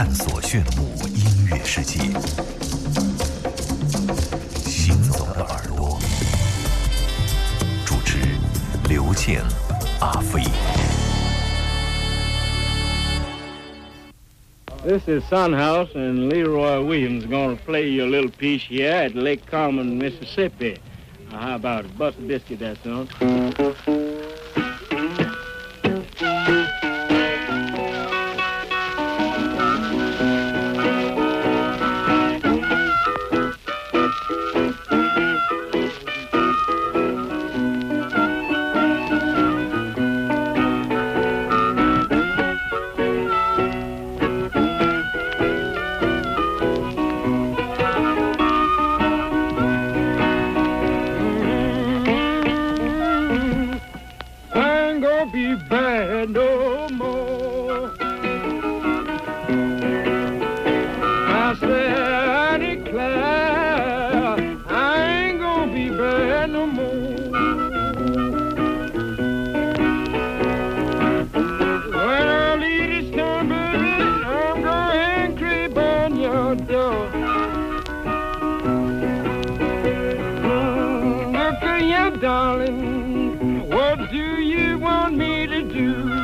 探索炫目音乐世界。行走的耳朵，主持刘健、阿飞。This is Sunhouse and Leroy Williams gonna play you a little piece here at Lake Carmen, Mississippi. How about a bus biscuit? That's on. Darling. What do you want me to do?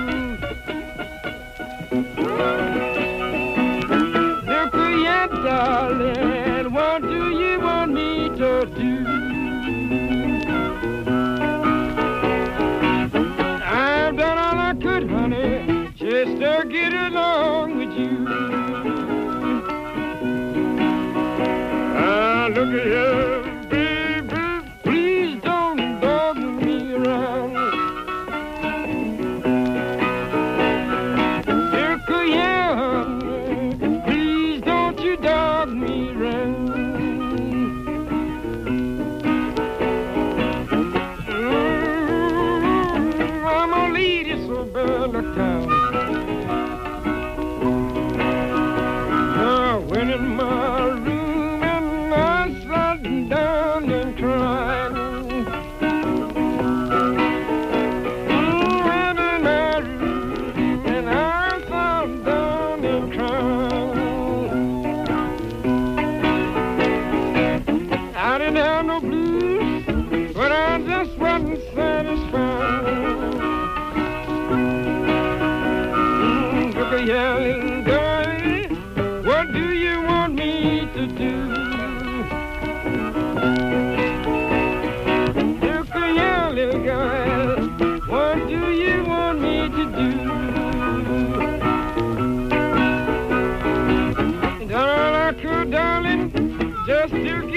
Darling. What do you want me to do? looked. What do you want me to do? Look at yelling girl, what do you want me to do? Done all darling, just to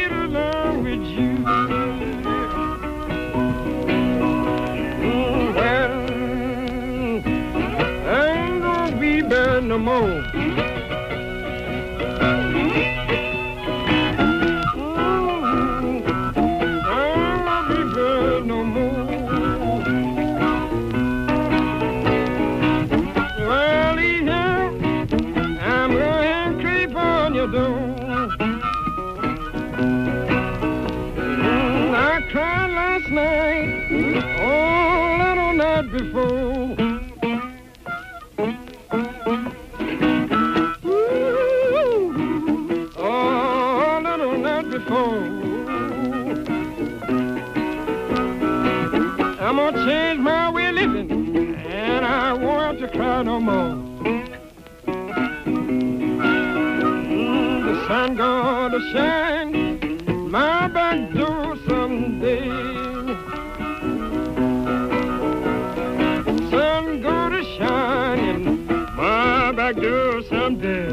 night before. Ooh, all little night before. I'm gonna change my way of living, and I won't have to cry no more. Mm, the sun gonna shine my back door someday.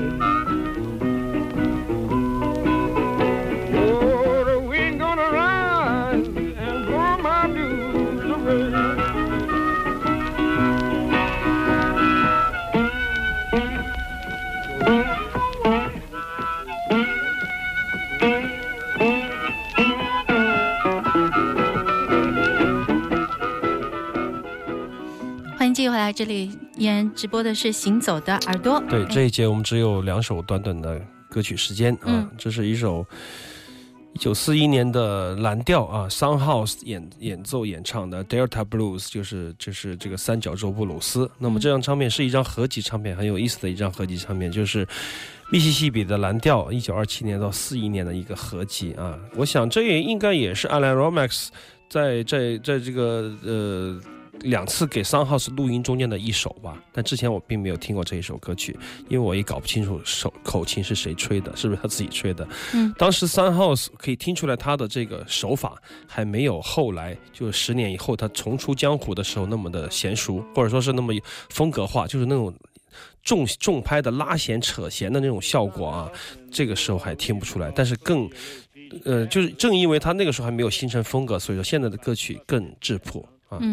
Hi, 欢迎继续回来这里依然直播的是《行走的耳朵》。对，这一节我们只有两首短短的歌曲时间啊，这是一首一九四一年的蓝调啊，Sunhouse 演演奏演唱的 Delta Blues，就是就是这个三角洲布鲁斯。那么这张唱片是一张合集唱片，很有意思的一张合集唱片，就是密西西比的蓝调，一九二七年到四一年的一个合集啊。我想这也应该也是 Alan Romax 在在在这个呃。两次给 Sunhouse 录音中间的一首吧，但之前我并没有听过这一首歌曲，因为我也搞不清楚手口琴是谁吹的，是不是他自己吹的。嗯，当时 Sunhouse 可以听出来他的这个手法还没有后来就十年以后他重出江湖的时候那么的娴熟，或者说是那么风格化，就是那种重重拍的拉弦扯弦的那种效果啊，这个时候还听不出来。但是更，呃，就是正因为他那个时候还没有形成风格，所以说现在的歌曲更质朴。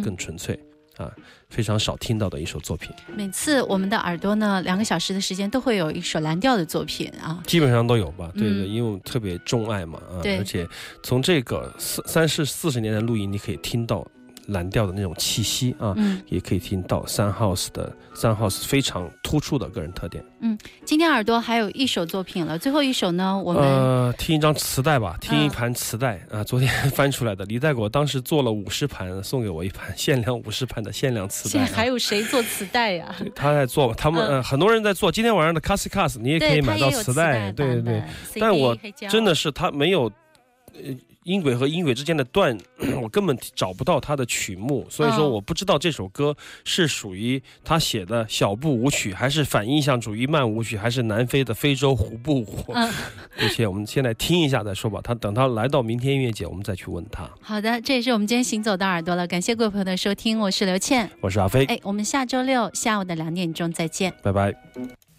更纯粹啊，非常少听到的一首作品。每次我们的耳朵呢，两个小时的时间都会有一首蓝调的作品啊，基本上都有吧。对对，因为我特别钟爱嘛啊，而且从这个四三四四十年的录音，你可以听到。蓝调的那种气息啊，嗯，也可以听到三 house 的三 house 非常突出的个人特点。嗯，今天耳朵还有一首作品了，最后一首呢，我们呃听一张磁带吧，听一盘磁带啊，昨天翻出来的，李代果当时做了五十盘，送给我一盘限量五十盘的限量磁带。现在还有谁做磁带呀？他在做，他们呃很多人在做。今天晚上的 c a s s i c a s 你也可以买到磁带，对对对。但我真的是他没有呃。音轨和音轨之间的段，我根本找不到他的曲目，所以说我不知道这首歌是属于他写的小步舞曲，还是反印象主义慢舞曲，还是南非的非洲胡步舞。而且我们现在听一下再说吧。他等他来到明天音乐节，我们再去问他。好的，这也是我们今天行走的耳朵了。感谢各位朋友的收听，我是刘倩，我是阿飞。哎，我们下周六下午的两点钟再见，拜拜。